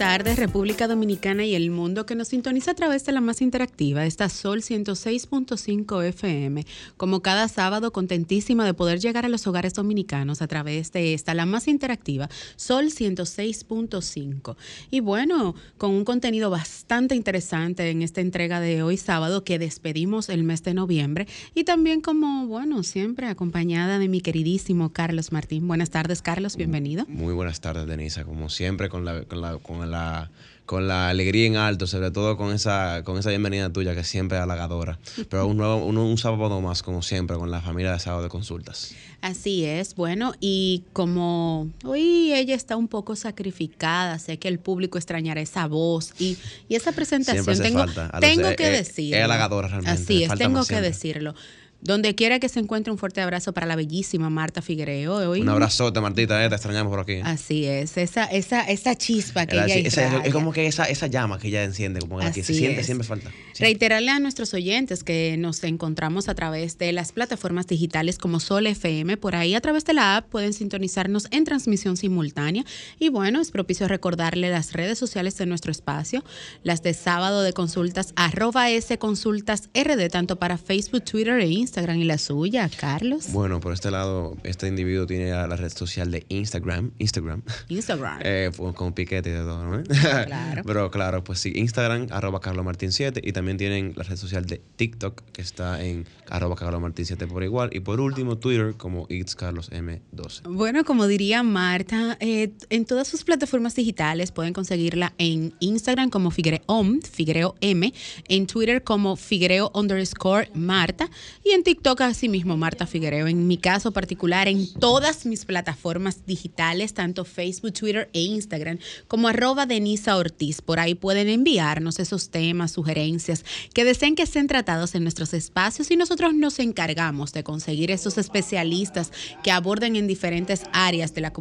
Feliz tarde, República Dominicana y el mundo que nos sintoniza a través de la más interactiva, esta Sol 106.5 FM. Como cada sábado, contentísima de poder llegar a los hogares dominicanos a través de esta, la más interactiva, Sol 106.5. Y bueno, con un contenido bastante interesante en esta entrega de hoy sábado que despedimos el mes de noviembre y también como, bueno, siempre acompañada de mi queridísimo Carlos Martín. Buenas tardes, Carlos, bienvenido. Muy buenas tardes, Denisa, como siempre con con con la con la alegría en alto, sobre todo con esa, con esa bienvenida tuya que siempre es halagadora. Pero un, nuevo, un, un, sábado más, como siempre, con la familia de sábado de consultas. Así es, bueno, y como hoy ella está un poco sacrificada, sé que el público extrañará esa voz y, y esa presentación. Tengo, tengo que decirlo. Es halagadora realmente. Así es, tengo que decirlo. Donde quiera que se encuentre, un fuerte abrazo para la bellísima Marta Figuereo. Hoy, un abrazote, Martita, eh, te extrañamos por aquí. Así es, esa, esa, esa chispa que ella esa, Es como que esa, esa llama que ella enciende, como que se siente, siempre falta. Reiterarle a nuestros oyentes que nos encontramos a través de las plataformas digitales como Sol FM. Por ahí, a través de la app, pueden sintonizarnos en transmisión simultánea. Y bueno, es propicio recordarle las redes sociales de nuestro espacio, las de sábado de consultas, arroba S consultas RD, tanto para Facebook, Twitter e Instagram Instagram y la suya, Carlos? Bueno, por este lado, este individuo tiene la red social de Instagram. Instagram. Instagram. eh, con piquete y de todo, ¿no? Claro. Pero claro, pues sí, Instagram, arroba carlomartin7 y también tienen la red social de TikTok que está en arroba carlomartin7 por igual. Y por último, Twitter como itscarlosm12. Bueno, como diría Marta, eh, en todas sus plataformas digitales pueden conseguirla en Instagram como Figuereom, Figuereo M, en Twitter como Figuereo underscore Marta y en TikTok así mismo, Marta Figuereo. En mi caso particular, en todas mis plataformas digitales, tanto Facebook, Twitter e Instagram, como arroba Denisa Ortiz. Por ahí pueden enviarnos esos temas, sugerencias que deseen que estén tratados en nuestros espacios y nosotros nos encargamos de conseguir esos especialistas que aborden en diferentes áreas de la,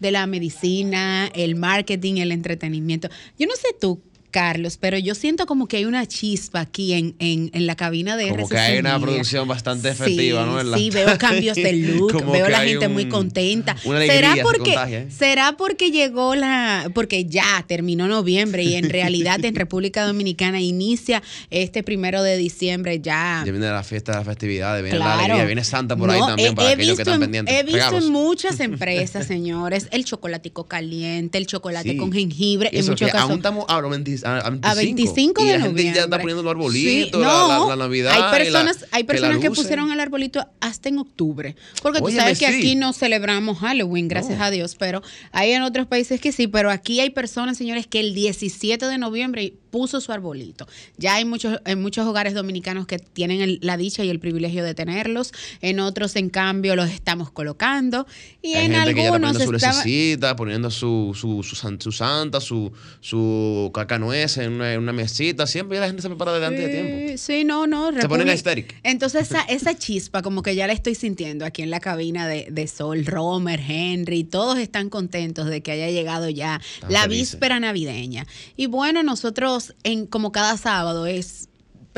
de la medicina, el marketing, el entretenimiento. Yo no sé tú, Carlos, pero yo siento como que hay una chispa aquí en, en, en la cabina de Como que hay una producción bastante efectiva, ¿no? Sí, veo cambios de look, veo a la gente muy contenta. ¿Será porque, ¿eh? ¿Será porque llegó la, porque ya terminó noviembre y en realidad en República Dominicana inicia este primero de diciembre ya? Ya viene la fiesta, la festividad, viene la alegría, viene Santa por ahí también para aquellos que están pendientes. He visto en muchas empresas, señores, el chocolatico caliente, el chocolate con jengibre, en muchos casos. Aún estamos, ah, a 25. de y la gente ya está poniendo el arbolito, la, Navidad. Hay personas, hay personas que, pusieron el arbolito hasta en octubre. Porque tú sabes que aquí no celebramos Halloween, gracias a Dios, pero hay en otros países que sí, pero aquí hay personas, señores, que el 17 de noviembre puso su arbolito. Ya hay muchos, en muchos hogares dominicanos que tienen la dicha y el privilegio de tenerlos. En otros, en cambio, los estamos colocando. Y en gente algunos. Que ya está su poniendo su, su, su, su, santa, su, su en una, en una, mesita. Siempre la gente se prepara delante de tiempo. Sí, no, no. Se ponen estéricos. Entonces, esa, esa chispa, como que ya la estoy sintiendo aquí en la cabina de, de Sol, Romer, Henry, todos están contentos de que haya llegado ya la víspera navideña. Y bueno, nosotros en, como cada sábado, es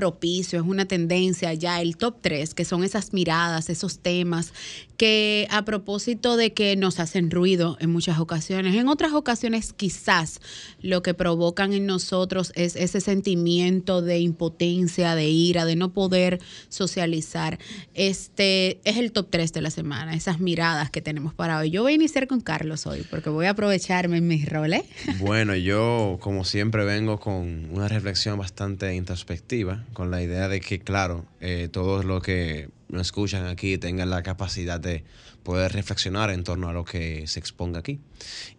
propicio, es una tendencia ya el top 3, que son esas miradas, esos temas que a propósito de que nos hacen ruido en muchas ocasiones, en otras ocasiones quizás lo que provocan en nosotros es ese sentimiento de impotencia, de ira, de no poder socializar. Este es el top 3 de la semana, esas miradas que tenemos para hoy. Yo voy a iniciar con Carlos hoy porque voy a aprovecharme en mis roles. Bueno, yo como siempre vengo con una reflexión bastante introspectiva, con la idea de que, claro, eh, todo lo que nos escuchan aquí tengan la capacidad de poder reflexionar en torno a lo que se exponga aquí.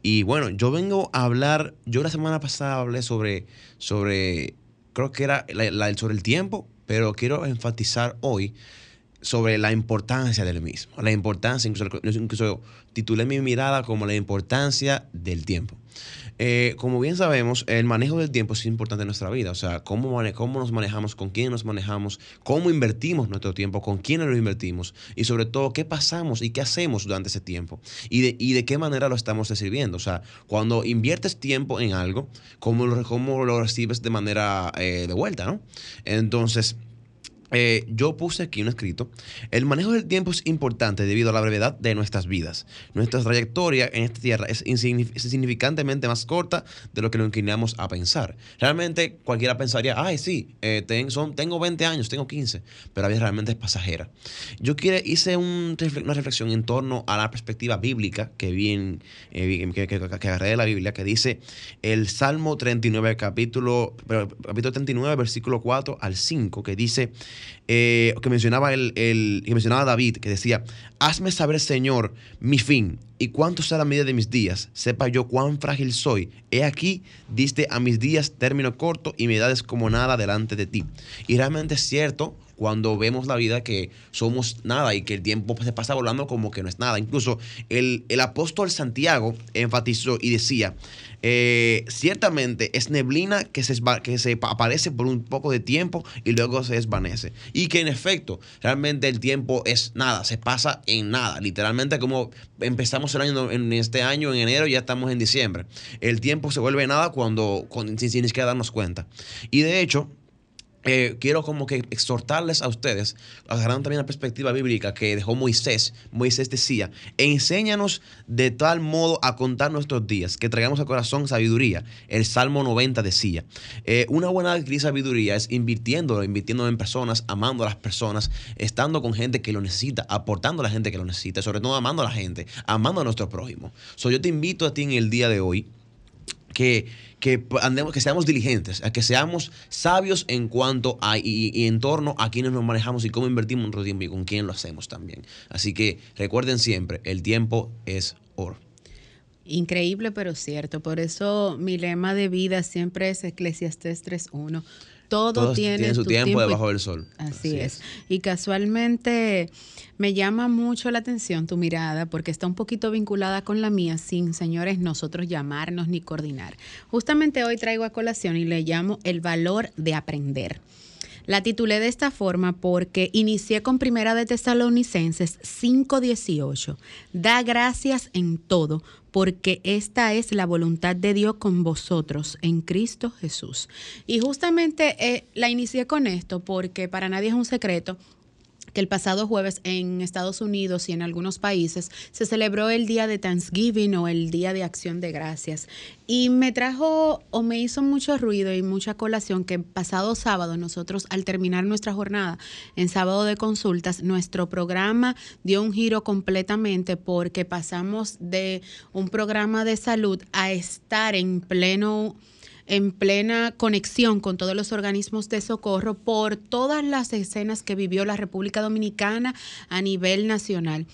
Y bueno, yo vengo a hablar, yo la semana pasada hablé sobre, sobre creo que era sobre el tiempo, pero quiero enfatizar hoy sobre la importancia del mismo. La importancia, incluso, incluso titulé mi mirada como la importancia del tiempo. Eh, como bien sabemos, el manejo del tiempo es importante en nuestra vida. O sea, cómo, cómo nos manejamos, con quién nos manejamos, cómo invertimos nuestro tiempo, con quiénes lo invertimos y sobre todo qué pasamos y qué hacemos durante ese tiempo y de, y de qué manera lo estamos recibiendo. O sea, cuando inviertes tiempo en algo, cómo lo, cómo lo recibes de manera eh, de vuelta, ¿no? Entonces, eh, yo puse aquí un escrito. El manejo del tiempo es importante debido a la brevedad de nuestras vidas. Nuestra trayectoria en esta tierra es significantemente más corta de lo que lo inclinamos a pensar. Realmente cualquiera pensaría, ay, sí, eh, son, tengo 20 años, tengo 15, pero la vida realmente es pasajera. Yo quiere, hice una reflexión en torno a la perspectiva bíblica que, vi eh, que, que, agarré de la Biblia, que dice el Salmo 39, capítulo, capítulo 39, versículo 4 al 5, que dice... Eh, que mencionaba el, que mencionaba David, que decía, hazme saber, Señor, mi fin y cuánto será la medida de mis días, sepa yo cuán frágil soy. He aquí, diste a mis días término corto y mi edad es como nada delante de ti. Y realmente es cierto cuando vemos la vida que somos nada y que el tiempo se pasa volando como que no es nada. Incluso el, el apóstol Santiago enfatizó y decía, eh, ciertamente es neblina que se, que se aparece por un poco de tiempo y luego se desvanece. Y que en efecto, realmente el tiempo es nada, se pasa en nada. Literalmente como empezamos el año en este año, en enero, ya estamos en diciembre. El tiempo se vuelve nada cuando, cuando sin, sin siquiera darnos cuenta. Y de hecho, eh, quiero como que exhortarles a ustedes, agarrando también la perspectiva bíblica que dejó Moisés. Moisés decía, enséñanos de tal modo a contar nuestros días, que traigamos al corazón sabiduría. El Salmo 90 decía, eh, una buena sabiduría es invirtiendo, invirtiendo en personas, amando a las personas, estando con gente que lo necesita, aportando a la gente que lo necesita, sobre todo amando a la gente, amando a nuestro prójimo. So, yo te invito a ti en el día de hoy que, que, andemos, que seamos diligentes, a que seamos sabios en cuanto a y, en torno a quienes nos manejamos y cómo invertimos nuestro tiempo y con quién lo hacemos también. Así que recuerden siempre, el tiempo es oro. Increíble, pero cierto. Por eso mi lema de vida siempre es Eclesiastes 3.1. Todo tiene, su tiempo, debajo del sol. Así, es. Y casualmente me llama mucho la atención tu mirada porque está un poquito vinculada con la mía sin, señores, nosotros llamarnos ni coordinar. Justamente hoy traigo a colación y le llamo el valor de aprender. La titulé de esta forma porque inicié con Primera de Tesalonicenses 5:18. Da gracias en todo, porque esta es la voluntad de Dios con vosotros en Cristo Jesús. Y justamente eh, la inicié con esto porque para nadie es un secreto que el pasado jueves en Estados Unidos y en algunos países se celebró el día de Thanksgiving o el día de acción de gracias. Y me trajo o me hizo mucho ruido y mucha colación que pasado sábado nosotros al terminar nuestra jornada en sábado de consultas, nuestro programa dio un giro completamente porque pasamos de un programa de salud a estar en pleno en plena conexión con todos los organismos de socorro por todas las escenas que vivió la República Dominicana a nivel nacional.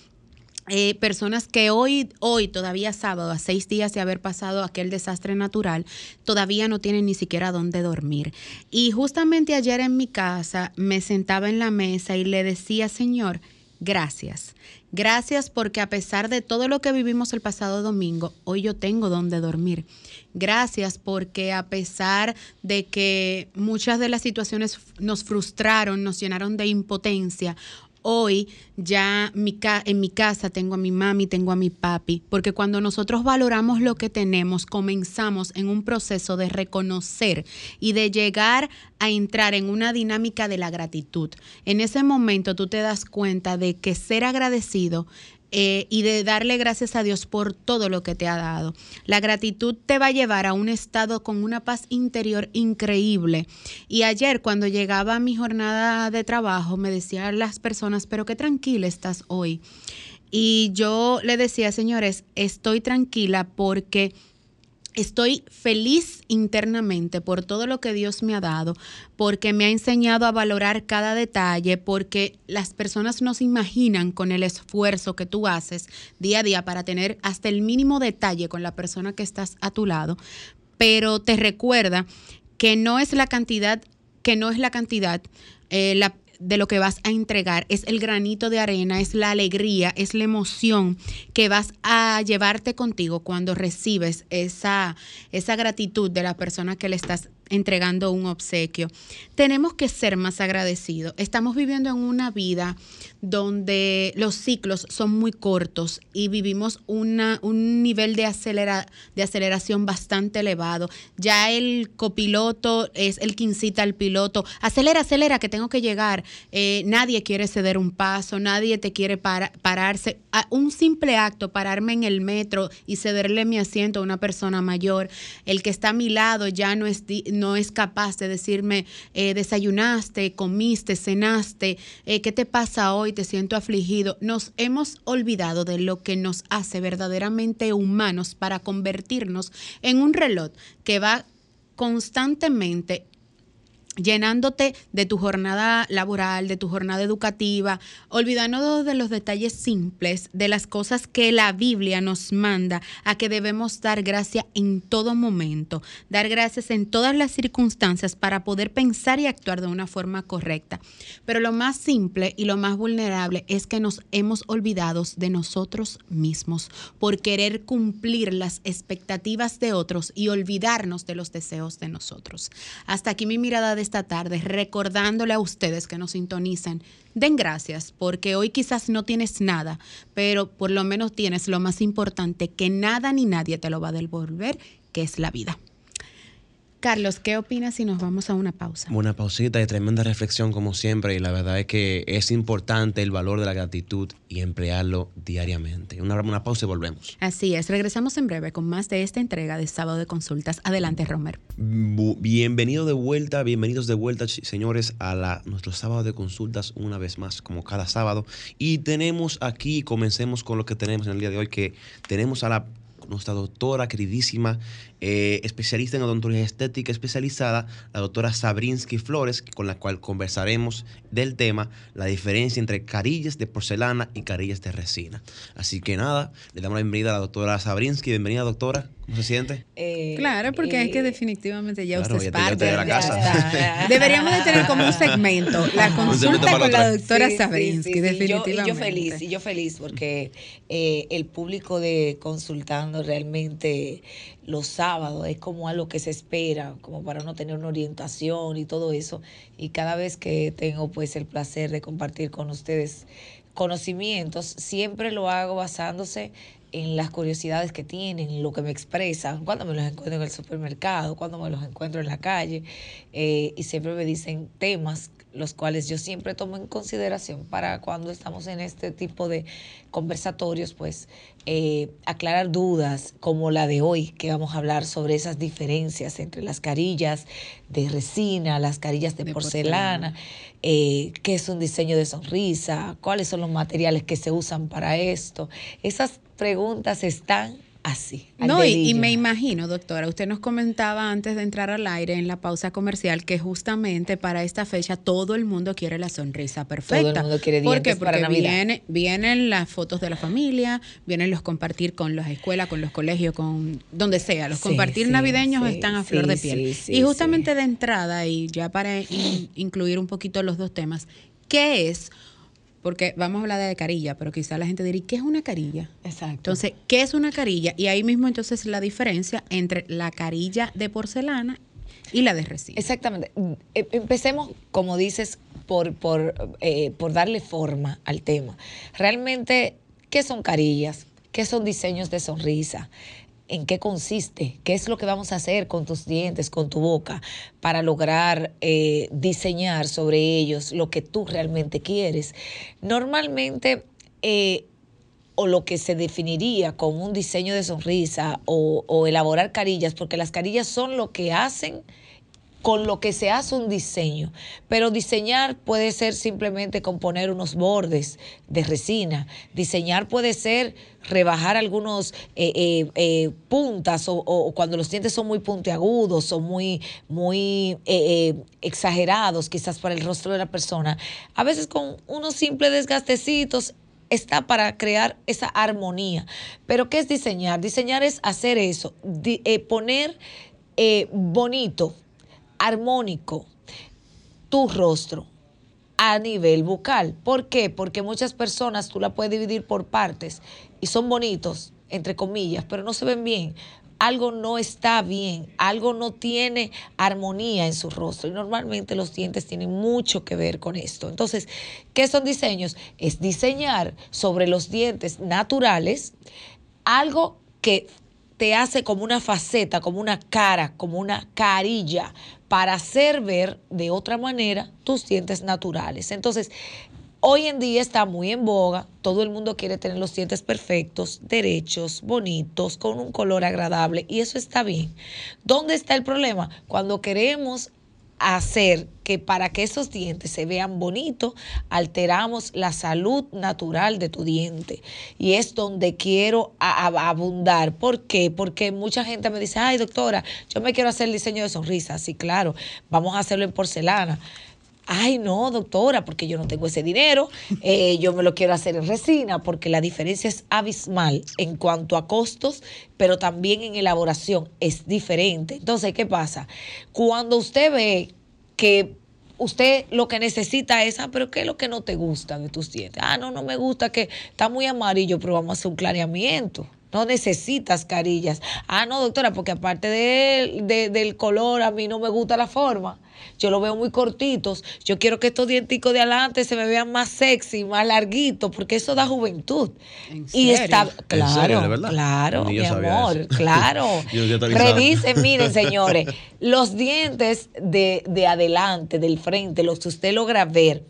Eh, personas que hoy, hoy, todavía sábado, a seis días de haber pasado aquel desastre natural, todavía no tienen ni siquiera dónde dormir. Y justamente ayer en mi casa me sentaba en la mesa y le decía, Señor, gracias. Gracias porque a pesar de todo lo que vivimos el pasado domingo, hoy yo tengo donde dormir. Gracias porque a pesar de que muchas de las situaciones nos frustraron, nos llenaron de impotencia, hoy ya en mi casa tengo a mi mami, tengo a mi papi, porque cuando nosotros valoramos lo que tenemos, comenzamos en un proceso de reconocer y de llegar a entrar en una dinámica de la gratitud. En ese momento tú te das cuenta de que ser agradecido eh, y de darle gracias a Dios por todo lo que te ha dado. La gratitud te va a llevar a un estado con una paz interior increíble. Y ayer cuando llegaba a mi jornada de trabajo me decían las personas, pero qué tranquila estás hoy. Y yo le decía, señores, estoy tranquila porque Estoy feliz internamente por todo lo que Dios me ha dado, porque me ha enseñado a valorar cada detalle, porque las personas no se imaginan con el esfuerzo que tú haces día a día para tener hasta el mínimo detalle con la persona que estás a tu lado, pero te recuerda que no es la cantidad, que no es la cantidad, eh, la, de lo que vas a entregar, es el granito de arena, es la alegría, es la emoción que vas a llevarte contigo cuando recibes esa, esa gratitud de la persona que le estás entregando un obsequio. Tenemos que ser más agradecidos. Estamos viviendo en una vida donde los ciclos son muy cortos y vivimos una, un nivel de, acelera, de aceleración bastante elevado. Ya el copiloto es el que incita al piloto, acelera, acelera, que tengo que llegar. Eh, nadie quiere ceder un paso, nadie te quiere pararse. un simple acto, pararme en el metro y cederle mi asiento a una persona mayor, el que está a mi lado ya no es, no es capaz de decirme, eh, desayunaste, comiste, cenaste, eh, ¿qué te pasa hoy? Te siento afligido. Nos hemos olvidado de lo que nos hace verdaderamente humanos para convertirnos en un reloj que va constantemente llenándote de tu jornada laboral, de tu jornada educativa, olvidándonos de los detalles simples, de las cosas que la Biblia nos manda a que debemos dar gracias en todo momento, dar gracias en todas las circunstancias para poder pensar y actuar de una forma correcta. Pero lo más simple y lo más vulnerable es que nos hemos olvidado de nosotros mismos por querer cumplir las expectativas de otros y olvidarnos de los deseos de nosotros. Hasta aquí mi mirada de esta tarde recordándole a ustedes que nos sintonizan, den gracias porque hoy quizás no tienes nada, pero por lo menos tienes lo más importante que nada ni nadie te lo va a devolver, que es la vida. Carlos, ¿qué opinas si nos vamos a una pausa? Una pausita de tremenda reflexión como siempre y la verdad es que es importante el valor de la gratitud y emplearlo diariamente. Una, una pausa y volvemos. Así es, regresamos en breve con más de esta entrega de Sábado de Consultas. Adelante, Romer. Bienvenido de vuelta, bienvenidos de vuelta, señores, a la, nuestro Sábado de Consultas una vez más, como cada sábado. Y tenemos aquí, comencemos con lo que tenemos en el día de hoy, que tenemos a la nuestra doctora queridísima, eh, especialista en odontología estética especializada, la doctora Sabrinsky Flores, con la cual conversaremos del tema, la diferencia entre carillas de porcelana y carillas de resina. Así que nada, le damos la bienvenida a la doctora Sabrinsky. Bienvenida, doctora. ¿Cómo se siente? Eh, claro, porque es que eh, definitivamente ya usted es parte de la casa. Deberíamos de tener como un segmento, la consulta con la doctora Sabrinsky, definitivamente. Y yo, feliz, y yo feliz porque el público de consultando realmente los sábados es como algo que se espera, como para no tener una orientación y todo eso. Y cada vez que tengo pues el placer de compartir con ustedes conocimientos, siempre lo hago basándose en las curiosidades que tienen, lo que me expresan, cuando me los encuentro en el supermercado, cuando me los encuentro en la calle, eh, y siempre me dicen temas los cuales yo siempre tomo en consideración para cuando estamos en este tipo de conversatorios, pues eh, aclarar dudas como la de hoy, que vamos a hablar sobre esas diferencias entre las carillas de resina, las carillas de, porcelana, eh, qué es un diseño de sonrisa, cuáles son los materiales que se usan para esto. Esas preguntas están así. No, y, me imagino, doctora, usted nos comentaba antes de entrar al aire en la pausa comercial que justamente para esta fecha todo el mundo quiere la sonrisa perfecta. Todo el mundo quiere ¿Por qué? Porque viene, vienen las fotos de la familia, vienen los compartir con las escuelas, con los colegios, con donde sea. Los compartir navideños están a flor de piel. y justamente de entrada, y ya para incluir un poquito los dos temas, ¿qué es porque vamos a hablar de carilla, pero quizá la gente diría, ¿qué es una carilla? Exacto. Entonces, ¿qué es una carilla? Y ahí mismo entonces la diferencia entre la carilla de porcelana y la de resina. Exactamente. Eh, empecemos, como dices, por, por, eh, por darle forma al tema. Realmente, ¿qué son carillas? ¿Qué son diseños de sonrisa? En qué consiste, qué es lo que vamos a hacer con tus dientes, con tu boca, para lograr eh, diseñar sobre ellos lo que tú realmente quieres. Normalmente, eh, o lo que se definiría como un diseño de sonrisa o, o elaborar carillas, porque las carillas son lo que hacen con lo que se hace un diseño. Pero diseñar puede ser simplemente componer unos bordes de resina. Diseñar puede ser rebajar algunos eh, eh, eh, puntas o, cuando los dientes son muy puntiagudos o muy, muy exagerados quizás para el rostro de la persona. A veces con unos simples desgastecitos está para crear esa armonía. Pero ¿qué es diseñar? Diseñar es hacer eso, poner bonito armónico tu rostro a nivel bucal. ¿Por qué? Porque muchas personas tú la puedes dividir por partes y son bonitos, entre comillas, pero no se ven bien. Algo no está bien, algo no tiene armonía en su rostro y normalmente los dientes tienen mucho que ver con esto. Entonces, ¿qué son diseños? Es diseñar sobre los dientes naturales algo que te hace como una faceta, como una cara, como una carilla, para hacer ver de otra manera tus dientes naturales. Entonces, hoy en día está muy en boga, todo el mundo quiere tener los dientes perfectos, derechos, bonitos, con un color agradable, y eso está bien. ¿Dónde está el problema? Cuando queremos hacer que para que esos dientes se vean bonitos, alteramos la salud natural de tu diente. Y es donde quiero abundar. ¿Por qué? Porque mucha gente me dice, ay doctora, yo me quiero hacer el diseño de sonrisa. Sí, claro, vamos a hacerlo en porcelana. Ay, no, doctora, porque yo no tengo ese dinero, eh, yo me lo quiero hacer en resina, porque la diferencia es abismal en cuanto a costos, pero también en elaboración es diferente. Entonces, ¿qué pasa? Cuando usted ve que usted lo que necesita es, ah, pero ¿qué es lo que no te gusta de tus dientes? Ah, no, no me gusta que está muy amarillo, pero vamos a hacer un clareamiento. No necesitas carillas. Ah, no, doctora, porque aparte de, del color, a mí no me gusta la forma. Yo lo veo muy cortitos. Yo quiero que estos dienticos de adelante se me vean más sexy, más larguitos, porque eso da juventud. y está, claro, claro, mi amor, claro. Revisen, miren, señores, los dientes de, de adelante, del frente, los que usted logra ver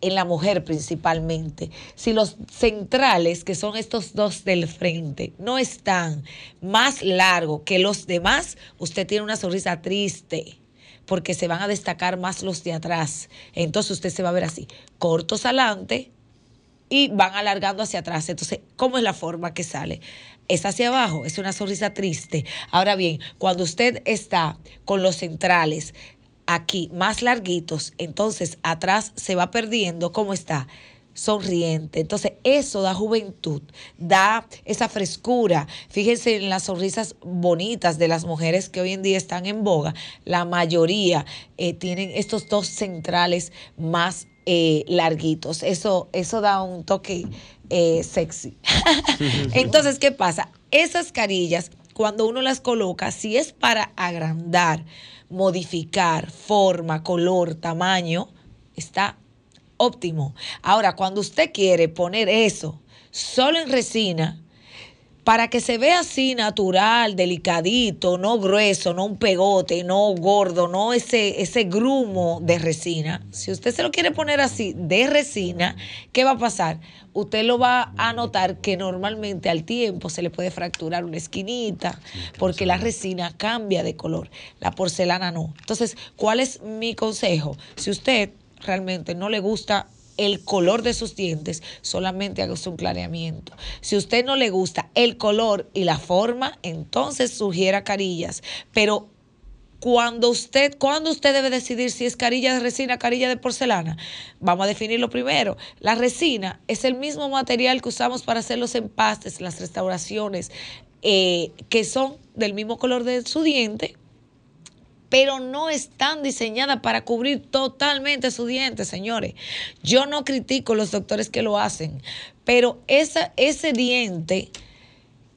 en la mujer principalmente, si los centrales, que son estos dos del frente, no están más largos que los demás, usted tiene una sonrisa triste porque se van a destacar más los de atrás. Entonces usted se va a ver así, cortos adelante y van alargando hacia atrás. Entonces, ¿cómo es la forma que sale? Es hacia abajo, es una sonrisa triste. Ahora bien, cuando usted está con los centrales aquí más larguitos, entonces atrás se va perdiendo cómo está sonriente. Entonces, eso da juventud, da esa frescura. Fíjense en las sonrisas bonitas de las mujeres que hoy en día están en boga. La mayoría eh, tienen estos dos centrales más eh, larguitos. Eso, eso da un toque eh, sexy. Entonces, ¿qué pasa? Esas carillas, cuando uno las coloca, si es para agrandar, modificar forma, color, tamaño, está óptimo. Ahora, cuando usted quiere poner eso solo en resina, para que se vea así natural, delicadito, no grueso, no un pegote, no gordo, no ese, ese grumo de resina. Si usted se lo quiere poner así de resina, ¿qué va a pasar? Usted lo va a notar que normalmente al tiempo se le puede fracturar una esquinita, porque la resina cambia de color, la porcelana no. Entonces, ¿cuál es mi consejo? Si usted realmente no le gusta el color de sus dientes, solamente haga un clareamiento. Si usted no le gusta el color y la forma, entonces sugiera carillas. Pero cuando usted, cuando usted debe decidir si es carilla de resina, carilla de porcelana, vamos a definirlo primero. La resina es el mismo material que usamos para hacer los empastes, las restauraciones, eh, que son del mismo color de su diente, pero no están diseñadas para cubrir totalmente su diente, señores. Yo no critico los doctores que lo hacen, pero ese diente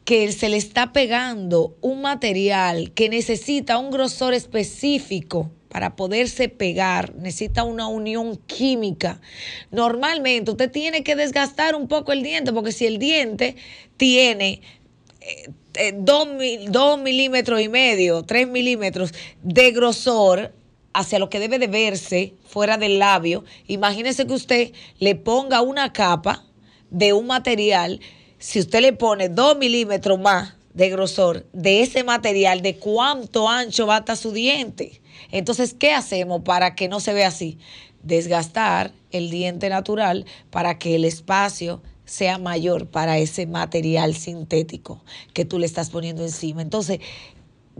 que se le está pegando un material que necesita un grosor específico para poderse pegar, necesita una unión química. Normalmente usted tiene que desgastar un poco el diente, porque si el diente tiene eh, eh, dos, milímetros y medio, tres milímetros de grosor hacia lo que debe de verse fuera del labio, imagínese que usted le ponga una capa de un material, si usted le pone dos milímetros más de grosor de ese material, de cuánto ancho va hasta su diente. Entonces, ¿qué hacemos para que no se vea así? Desgastar el diente natural para que el espacio sea mayor para ese material sintético que tú le estás poniendo encima. Entonces,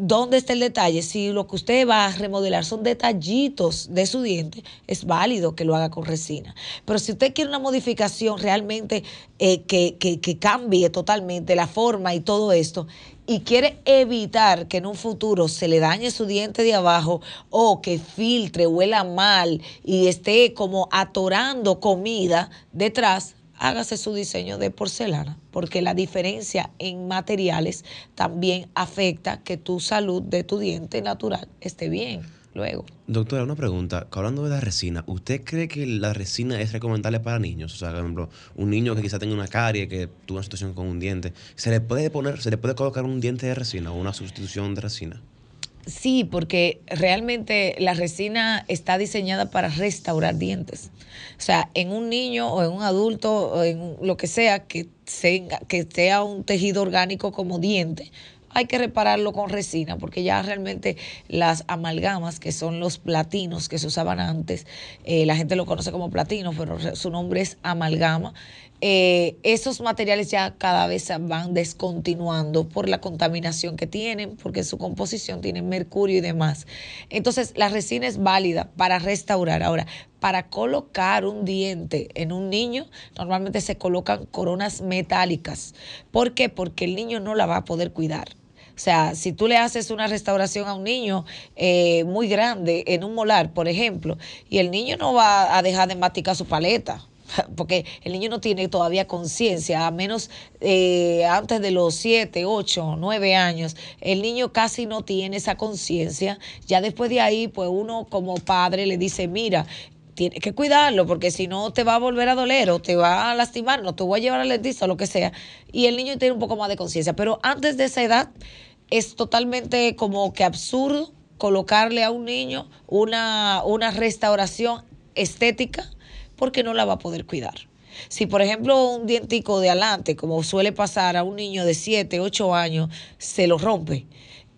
¿Dónde está el detalle? Si lo que usted va a remodelar son detallitos de su diente, es válido que lo haga con resina. Pero si usted quiere una modificación realmente eh, que, que, que cambie totalmente la forma y todo esto, y quiere evitar que en un futuro se le dañe su diente de abajo o que filtre, huela mal y esté como atorando comida detrás, hágase su diseño de porcelana, porque la diferencia en materiales también afecta que tu salud de tu diente natural esté bien luego. Doctora, una pregunta. Hablando de la resina, ¿usted cree que la resina es recomendable para niños? O sea, por ejemplo, un niño que quizá tenga una carie, que tuvo una situación con un diente, ¿se le puede poner, se le puede colocar un diente de resina o una sustitución de resina? Sí, porque realmente la resina está diseñada para restaurar dientes. O sea, en un niño o en un adulto o en lo que sea que, sea, que sea un tejido orgánico como diente, hay que repararlo con resina, porque ya realmente las amalgamas, que son los platinos que se usaban antes, eh, la gente lo conoce como platino, pero su nombre es amalgama. Eh, esos materiales ya cada vez van descontinuando por la contaminación que tienen, porque su composición tiene mercurio y demás. Entonces, la resina es válida para restaurar. Ahora, para colocar un diente en un niño, normalmente se colocan coronas metálicas. ¿Por qué? Porque el niño no la va a poder cuidar. O sea, si tú le haces una restauración a un niño eh, muy grande en un molar, por ejemplo, y el niño no va a dejar de masticar su paleta, porque el niño no tiene todavía conciencia, a menos eh, antes de los 7, 8, 9 años, el niño casi no tiene esa conciencia. Ya después de ahí, pues uno como padre le dice, mira, tienes que cuidarlo porque si no te va a volver a doler o te va a lastimar, no te voy a llevar al dentista o lo que sea. Y el niño tiene un poco más de conciencia. Pero antes de esa edad, es totalmente como que absurdo colocarle a un niño una, una restauración estética porque no la va a poder cuidar. Si, por ejemplo, un dientico de adelante, como suele pasar a un niño de 7, 8 años, se lo rompe,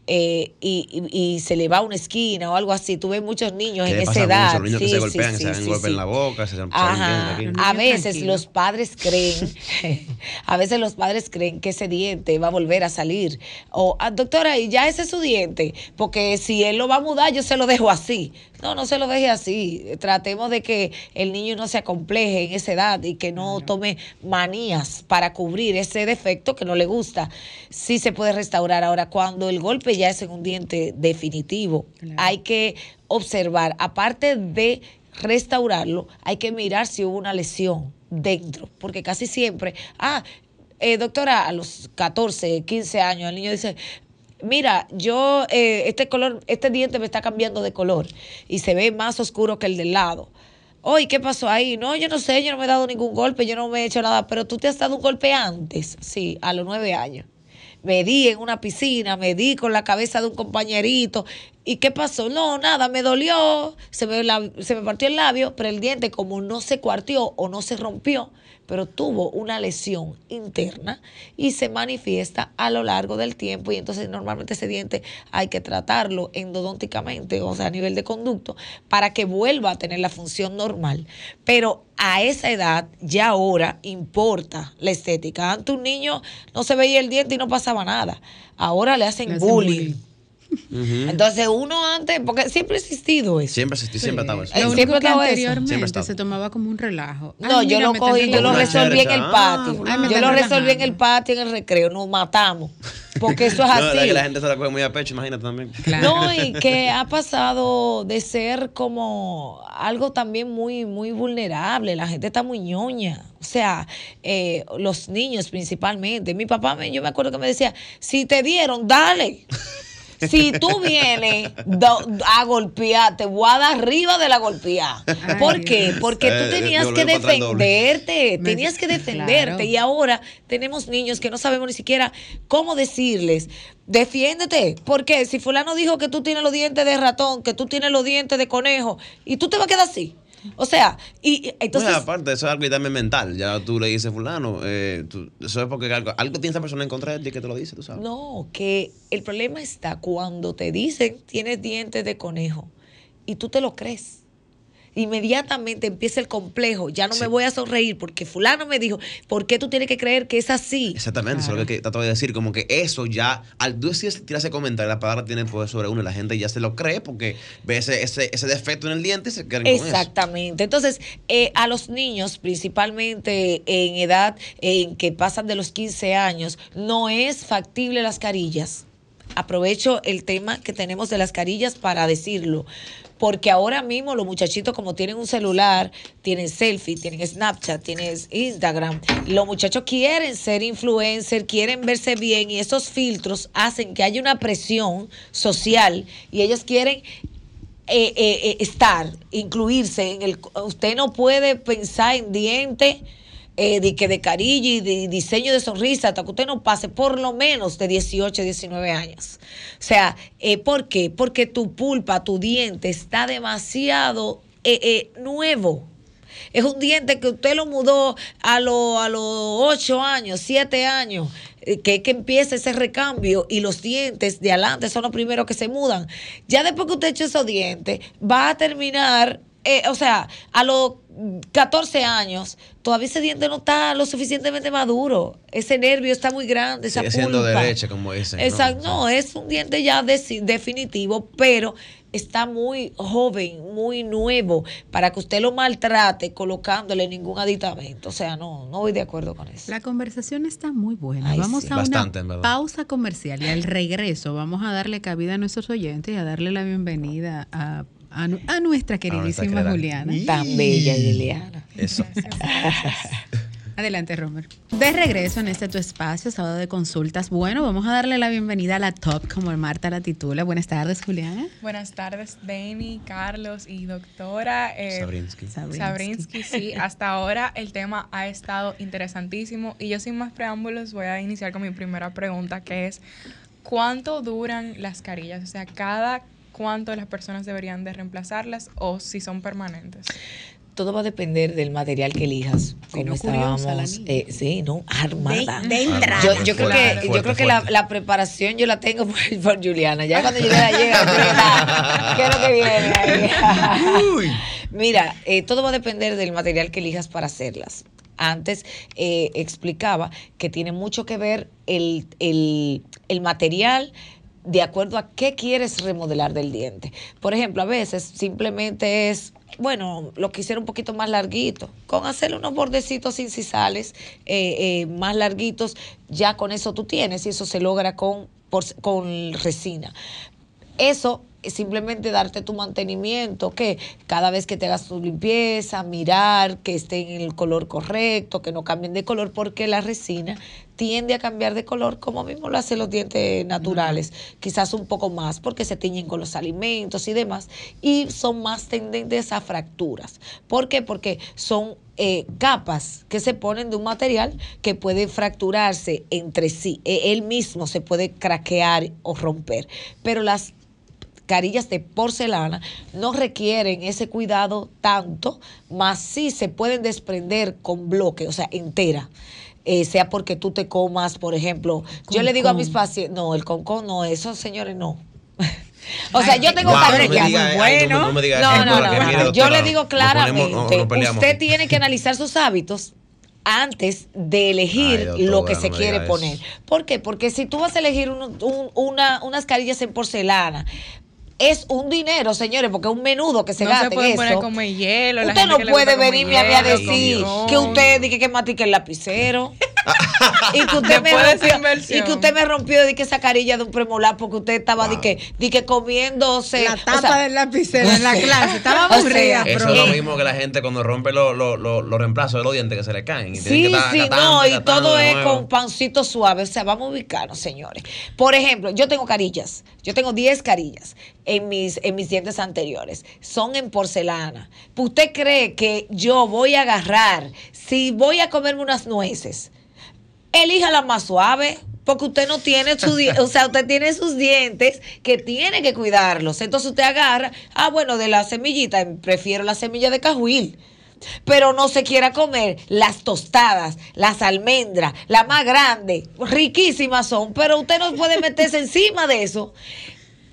eh, y, y, se le va a una esquina o algo así. Tú ves muchos niños en esa edad. Niños sí, que se golpean, sí, se dan golpe en la boca, se, Ajá. A veces los padres creen, a veces los padres creen que ese diente va a volver a salir. O, ah, doctora, y ya ese es su diente, porque si él lo va a mudar, yo se lo dejo así. No, no se lo deje así. Tratemos de que el niño no se acompleje en esa edad y que no tome manías para cubrir ese defecto que no le gusta. Sí se puede restaurar. Ahora, cuando el golpe ya es en un diente definitivo, hay que observar, aparte de restaurarlo, hay que mirar si hubo una lesión dentro, porque casi siempre, ah, eh, doctora, a los 14, 15 años, el niño dice, mira, yo, eh, este color, este diente me está cambiando de color y se ve más oscuro que el del lado. Oye, ¿qué pasó ahí? No, yo no sé, yo no me he dado ningún golpe, yo no me he hecho nada, pero tú te has dado un golpe antes, sí, a los nueve años. Me di en una piscina, me di con la cabeza de un compañerito. ¿Y qué pasó? No, nada, me dolió, se me, se me partió el labio, pero el diente como no se cuartió o no se rompió, pero tuvo una lesión interna y se manifiesta a lo largo del tiempo y entonces normalmente ese diente hay que tratarlo endodónticamente, o sea, a nivel de conducto, para que vuelva a tener la función normal. Pero a esa edad ya ahora importa la estética. Antes un niño no se veía el diente y no pasaba nada. Ahora le hacen, bullying entonces uno antes, porque siempre ha existido eso. Siempre existió, siempre estaba eso. Lo único que anteriormente se tomaba como un relajo. No, yo lo cogí, yo lo resolví en el patio. yo lo resolví en el patio, en el recreo, nos matamos. Porque eso es así. No, que la gente se la coge muy a pecho, imagínate también. No, y que ha pasado de ser como algo también muy, muy vulnerable. La gente está muy ñoña. O sea, eh, los niños principalmente. Mi papá, yo me acuerdo que me decía, si te dieron, dale. Si tú vienes a golpear, te voy a dar arriba de la golpeada. ¿Por qué? Porque tú eh, tenías que defenderte, tenías que defenderte. Y ahora tenemos niños que no sabemos ni siquiera cómo decirles, defiéndete. Porque si fulano dijo que tú tienes los dientes de ratón, que tú tienes los dientes de conejo, y tú te vas a quedar así. O sea, y entonces. aparte, eso es algo también mental. Ya tú le dices, Fulano, eh, eso es porque algo, algo tiene esa persona en contra de ti que te lo dice, tú sabes. No, que el problema está cuando te dicen tienes dientes de conejo y tú te lo crees. Inmediatamente empieza el complejo. Ya no me voy a sonreír porque fulano me dijo, ¿por qué tú tienes que creer que es así? Exactamente, eso es lo que trato de decir, como que eso ya, al tú tirar ese comentario, la palabra tiene poder sobre uno y la gente ya se lo cree porque ve ese, ese, ese defecto en el diente y se creen con eso. Exactamente. Entonces, eh, a los niños, principalmente en edad en que pasan de los 15 años, no es factible las carillas. Aprovecho el tema que tenemos de las carillas para decirlo porque ahora mismo los muchachitos como tienen un celular, tienen selfie, tienen Snapchat, tienen Instagram, los muchachos quieren ser influencer, quieren verse bien y esos filtros hacen que haya una presión social y ellos quieren eh, eh, eh, estar, incluirse en el... Usted no puede pensar en dientes eh, de, que de de diseño de sonrisa hasta que usted no pase por lo menos de 18, 19 años. O sea, eh, ¿por qué? Porque tu pulpa, tu diente está demasiado eh, nuevo. Es un diente que usted lo mudó a, a los 8 años, 7 años, que, que empieza ese recambio y los dientes de adelante son los primeros que se mudan. Ya después que usted eche esos dientes, va a terminar eh, o sea, a los 14 años, todavía ese diente no está lo suficientemente maduro. Ese nervio está muy grande, esa Sigue siendo derecha, como dicen. Exacto, no, es un diente ya definitivo, pero está muy joven, muy nuevo, para que usted lo maltrate colocándole ningún aditamento. O sea, no, no voy de acuerdo con eso. La conversación está muy buena. vamos a una pausa comercial y al regreso vamos a darle cabida a nuestros oyentes y a darle la bienvenida a a, nuestra queridísima Juliana. Tan bella y Liliana. Eso. Adelante, Romer. De regreso en este tu espacio, sábado de consultas. Bueno, vamos a darle la bienvenida a la top, como Marta la titula. Buenas tardes, Juliana. Buenas tardes, Dani, Carlos y doctora. Eh, Sabrinsky. Sabrinsky. sí. Hasta ahora el tema ha estado interesantísimo y yo sin más preámbulos voy a iniciar con mi primera pregunta, que es, ¿cuánto duran las carillas? O sea, cada cuánto las personas deberían de reemplazarlas o si son permanentes? todo va a depender del material que elijas. Como estábamos, eh, sí, no, armada. De, entrada. Yo, yo creo que, yo creo que la, la, preparación yo la tengo por, Juliana. Ya cuando llegue la llega, ¿qué es lo que viene Mira, eh, todo va a depender del material que elijas para hacerlas. Antes eh, explicaba que tiene mucho que ver el, el, el material, de acuerdo a qué quieres remodelar del diente. Por ejemplo, a veces simplemente es, bueno, lo quisiera un poquito más larguito, con hacerle unos bordecitos incisales eh, eh, más larguitos, ya con eso tú tienes y eso se logra con, con resina. Eso simplemente darte tu mantenimiento, que cada vez que te hagas tu limpieza, mirar que estén en el color correcto, que no cambien de color, porque la resina tiende a cambiar de color como mismo lo hacen los dientes naturales, quizás un poco más porque se tiñen con los alimentos y demás, y son más tendentes a fracturas. ¿Por qué? Porque son eh, capas que se ponen de un material que puede fracturarse entre sí, e, él mismo se puede craquear o romper, pero las carillas de porcelana no requieren ese cuidado tanto, más sí se pueden desprender con bloque, o sea, entera. Eh, sea porque tú te comas, por ejemplo, yo le digo a mis pacientes, no, el concón no, esos señores no. O sea, yo tengo carillas. bueno. No, no, no. Yo le digo claramente, usted tiene que analizar sus hábitos antes de elegir lo que se quiere poner. ¿Por qué? Porque si tú vas a elegir una, unas carillas en porcelana es un dinero, señores, porque es un menudo que se no gasta se puede en poner como hielo. Usted no puede venirme a decir que usted dice que matique el lapicero. y que usted me rompió, y que usted me rompió de que esa carilla de un premolar porque usted estaba de que, de que comiéndose. La tapa del lapicero en la clase estaba aburrida eso es lo mismo que la gente cuando rompe los lo, lo, reemplazos de los dientes que se le caen y sí sí no y todo es con pancito suave o sea vamos a ubicarnos señores. Por ejemplo yo tengo carillas yo tengo 10 carillas en mis, en mis dientes anteriores. Son en porcelana. ¿Usted cree que yo voy a agarrar, si voy a comerme unas nueces, elija la más suave? Porque usted no tiene su, o sea, usted tiene sus dientes que tiene que cuidarlos. Entonces usted agarra, ah, bueno, de la semillita, prefiero la semilla de cajuil pero no se quiera comer las tostadas, las almendras, la más grande, riquísimas son, pero usted no puede meterse encima de eso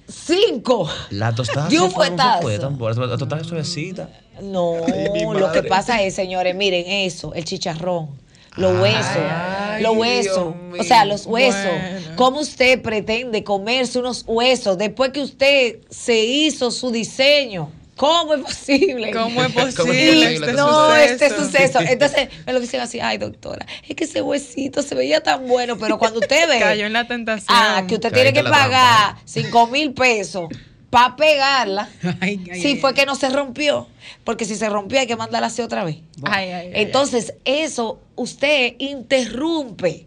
cinco. La tostada de un fuetazo. La tostada es suavecita. No, Ay, lo que pasa es, señores, miren eso, el chicharrón, los Ay, huesos, los huesos, o sea, los huesos. Bueno. ¿Cómo usted pretende comerse unos huesos después que usted se hizo su diseño? ¿Cómo es posible? ¿Cómo es ¿Cómo es posible este este No, este suceso? Entonces me lo dicen así, ay doctora, es que ese huesito se veía tan bueno, pero cuando usted ve Cayó en la tentación. ah, que usted tiene que la trampa, pagar 5 mil pesos para pegarla, Ay, ay, si ay, fue que no se rompió, porque si se rompió hay que mandarla así otra vez. Ay, ay, ay, Entonces, eso usted interrumpe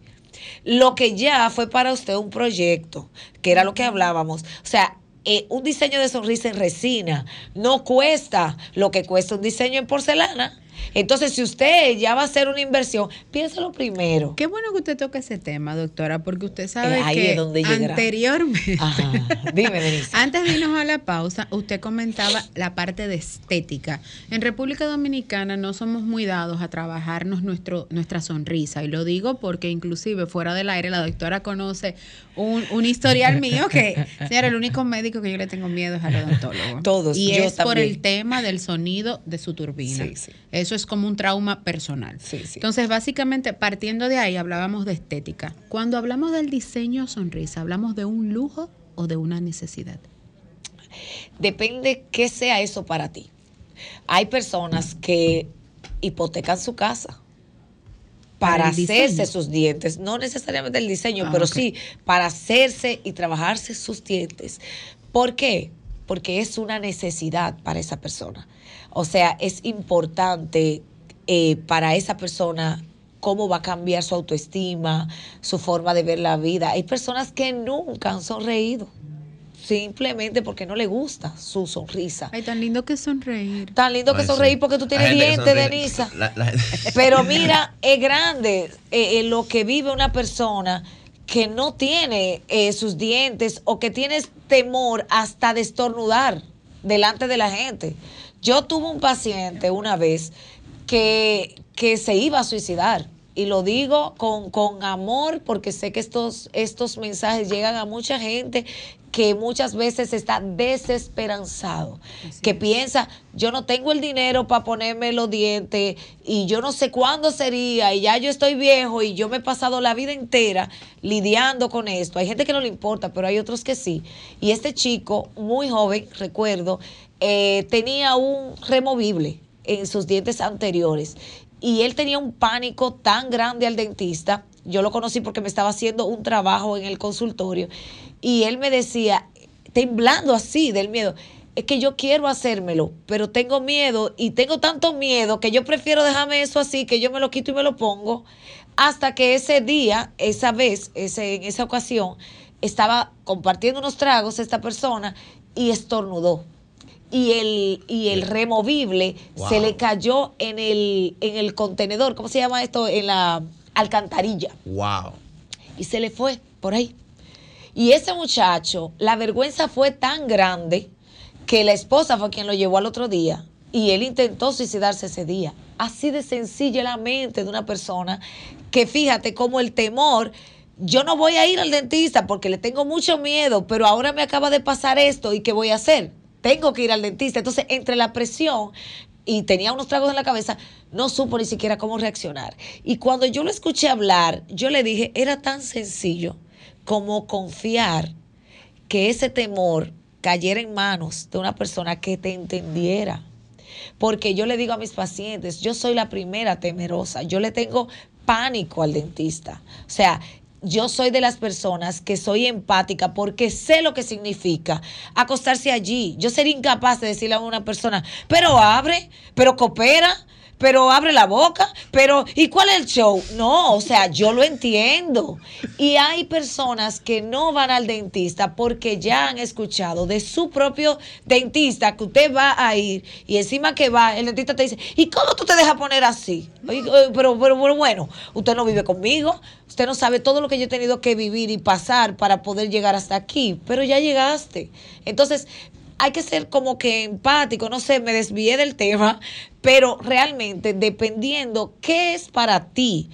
lo que ya fue para usted un proyecto, que era lo que hablábamos. O sea, eh, un diseño de sonrisa en resina no cuesta lo que cuesta un diseño en porcelana. Entonces, si usted ya va a hacer una inversión, piénselo primero. Qué bueno que usted toque ese tema, doctora, porque usted sabe Eh, ahí que donde anteriormente, Ajá. Dime, antes de irnos a la pausa, usted comentaba la parte de estética. En República Dominicana no somos muy dados a trabajarnos nuestro, nuestra sonrisa. Y lo digo porque inclusive fuera del aire la doctora conoce un, un historial mío que, señora, el único médico que yo le tengo miedo es al odontólogo. Todos, Y yo es por el tema del sonido de su turbina. Sí, sí. Eso es como un trauma personal. Sí, sí. Entonces, básicamente, partiendo de ahí, hablábamos de estética. Cuando hablamos del diseño sonrisa, ¿hablamos de un lujo o de una necesidad? Depende qué sea eso para ti. Hay personas que hipotecan su casa Para hacerse sus dientes, no necesariamente el diseño, Ah, pero sí para hacerse y trabajarse sus dientes. ¿Por qué? Porque es una necesidad para esa persona. O sea, es importante eh, para esa persona cómo va a cambiar su autoestima, su forma de ver la vida. Hay personas que nunca han sonreído, simplemente porque no le gusta su sonrisa. Ay, tan lindo que sonreír. Tan lindo que sonreír sí. porque tú tienes dientes. Denisa. La- la- Pero mira, es grande eh, eh, lo que vive una persona que no tiene eh, sus dientes o que tiene temor hasta de estornudar delante de la gente. Yo tuve un paciente una vez que, que se iba a suicidar. Y lo digo con, con amor porque sé que estos, estos mensajes llegan a mucha gente que muchas veces está desesperanzado, que piensa, yo no tengo el dinero para ponerme los dientes y yo no sé cuándo sería y ya yo estoy viejo y yo me he pasado la vida entera lidiando con esto. Hay gente que no le importa, pero hay otros que sí. Y este chico, muy joven, recuerdo, eh, tenía un removible en sus dientes anteriores y él tenía un pánico tan grande al dentista. Yo lo conocí porque me estaba haciendo un trabajo en el consultorio y él me decía, temblando así del miedo, es que yo quiero hacérmelo, pero tengo miedo y tengo tanto miedo que yo prefiero dejarme eso así, que yo me lo quito y me lo pongo, hasta que ese día, esa vez, ese, en esa ocasión, estaba compartiendo unos tragos esta persona y estornudó. Y el, y el removible Wow. se le cayó en el, en el contenedor, ¿cómo se llama esto? En la alcantarilla wow. y se le fue por ahí. Y ese muchacho, la vergüenza fue tan grande que la esposa fue quien lo llevó al otro día y él intentó suicidarse ese día. Así de sencilla la mente de una persona que fíjate como el temor, yo no voy a ir al dentista porque le tengo mucho miedo, pero ahora me acaba de pasar esto y ¿qué voy a hacer? Tengo que ir al dentista. Entonces, entre la presión y tenía unos tragos en la cabeza, no supo ni siquiera cómo reaccionar. Y cuando yo lo escuché hablar, yo le dije, era tan sencillo como confiar que ese temor cayera en manos de una persona que te entendiera. Porque yo le digo a mis pacientes, yo soy la primera temerosa, yo le tengo pánico al dentista. O sea, yo soy de las personas que soy empática porque sé lo que significa acostarse allí. Yo sería incapaz de decirle a una persona, pero abre, pero coopera, pero abre la boca, pero ¿y cuál es el show? No, o sea, yo lo entiendo. Y hay personas que no van al dentista porque ya han escuchado de su propio dentista que usted va a ir y encima que va, el dentista te dice, ¿y cómo tú te dejas poner así? Eh, Pero, pero, pero bueno, usted no vive conmigo, usted no sabe todo lo que yo he tenido que vivir y pasar para poder llegar hasta aquí, pero ya llegaste. Entonces, hay que ser como que empático, no sé, me desvié del tema, pero realmente dependiendo qué es para ti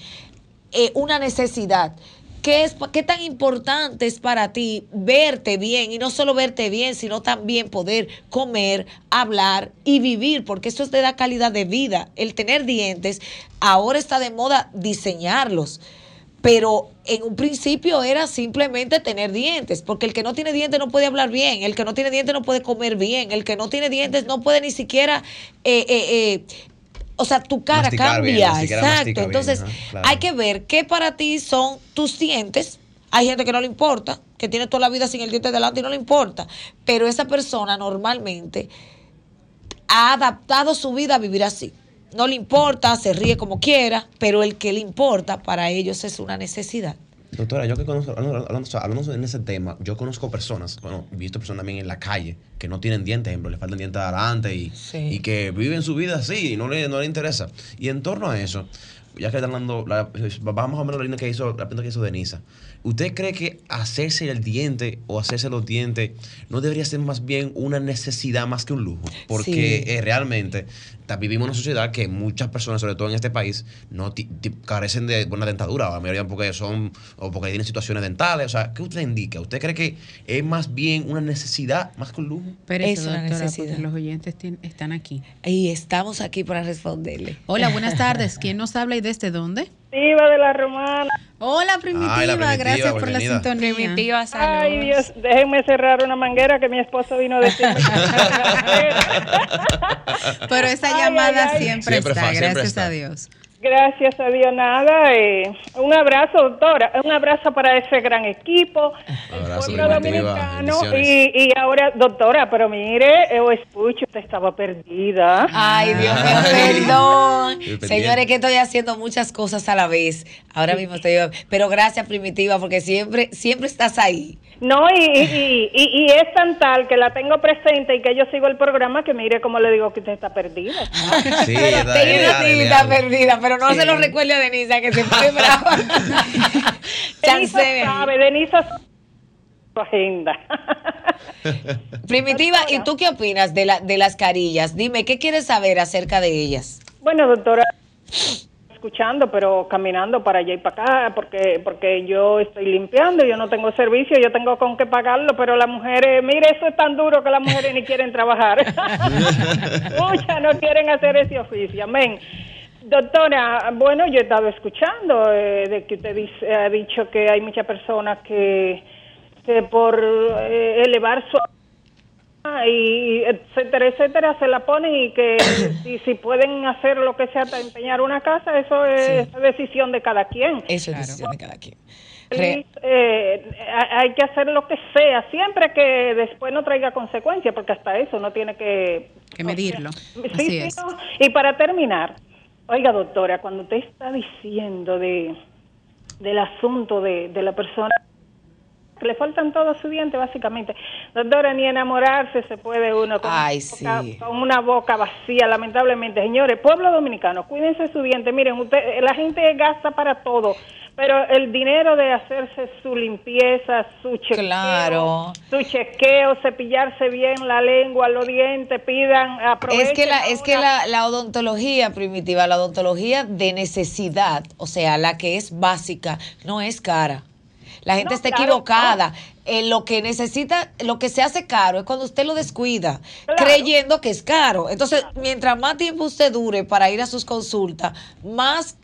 eh, una necesidad. ¿Qué, es, ¿Qué tan importante es para ti verte bien? Y no solo verte bien, sino también poder comer, hablar y vivir, porque eso te da calidad de vida. El tener dientes, ahora está de moda diseñarlos pero en un principio era simplemente tener dientes, porque el que no tiene dientes no puede hablar bien, el que no tiene dientes no puede comer bien, el que no tiene dientes no puede ni siquiera eh, eh, eh, o sea, tu cara cambia, exacto. Entonces, hay que ver qué para ti son tus dientes. Hay gente que no le importa, que tiene toda la vida sin el diente delante y no le importa, pero esa persona normalmente ha adaptado su vida a vivir así. No le importa, se ríe como quiera, pero el que le importa para ellos es una necesidad. Doctora, yo que conozco, hablando, en ese tema, yo conozco personas, bueno, he visto personas también en la calle que no tienen dientes, ejemplo, le faltan dientes adelante y, y que viven su vida así y no le, no le interesa. Y en torno a eso, ya que están hablando, vamos a ver la línea que hizo, la pregunta que hizo Denisa. ¿Usted cree que hacerse el diente o hacerse los dientes no debería ser más bien una necesidad más que un lujo? Porque eh, realmente vivimos en una sociedad que muchas personas, sobre todo en este país, no carecen de buena dentadura, la mayoría porque son o porque tienen situaciones dentales. O sea, ¿qué usted indica? ¿Usted cree que es más bien una necesidad más que un lujo? Pero es una necesidad. Los oyentes están aquí. Y estamos aquí para responderle. Hola, buenas tardes. ¿Quién nos habla y desde dónde? Primitiva de la Romana. Hola, Primitiva, gracias por la sintonía. Primitiva, saludos. Ay, Dios, déjenme cerrar una manguera que mi esposo vino a decirme. Pero esa llamada siempre, está, gracias a Dios. Gracias a Dios, nada. Eh, un abrazo, doctora. Un abrazo para ese gran equipo, el pueblo dominicano. Y, y, ahora, doctora, pero mire, yo escucho, usted estaba perdida. Ay, Dios mío, perdón. Señores, que estoy haciendo muchas cosas a la vez. Ahora mismo estoy. Pero gracias, Primitiva, porque siempre, siempre estás ahí. No, y, y, y, es tan tal que la tengo presente y que yo sigo el programa que mire cómo le digo que usted está perdida. Sí, está, está perdida, pero no se lo recuerde a Denisa que se fue brava. Denisa sabe, Denisa su agenda. Primitiva, ¿y tú qué opinas de, la, de las carillas? Dime, ¿qué quieres saber acerca de ellas? Bueno, doctora, escuchando, pero caminando para allá y para acá, porque porque yo estoy limpiando, yo no tengo servicio, yo tengo con qué pagarlo, pero las mujeres, mire, eso es tan duro que las mujeres ni quieren trabajar. Muchas no quieren hacer ese oficio, amén. Doctora, bueno, yo he estado escuchando eh, de que usted dice, ha dicho que hay muchas personas que, que por eh, elevar su y etcétera, etcétera, se la ponen y que si, si pueden hacer lo que sea para empeñar una casa, eso es decisión de cada quien. Eso es decisión de cada quien. Eh, hay que hacer lo que sea, siempre que después no traiga consecuencias, porque hasta eso no tiene que... Que medirlo. Sí, y para terminar, oiga doctora, cuando usted está diciendo de del asunto de, de la persona le faltan todos sus dientes básicamente. Doctora, ni enamorarse se puede uno con, con, una boca vacía, lamentablemente. Señores, pueblo dominicano, cuídense su diente. Miren, usted, la gente gasta para todo, pero el dinero de hacerse su limpieza, su chequeo, su chequeo, cepillarse bien la lengua, los dientes, pidan, aprovechen. Es que la, es que la, la odontología primitiva, la odontología de necesidad, o sea, la que es básica, no es cara. La gente está equivocada. En lo que necesita, lo que se hace caro es cuando usted lo descuida, creyendo que es caro. Entonces, mientras más tiempo usted dure para ir a sus consultas, más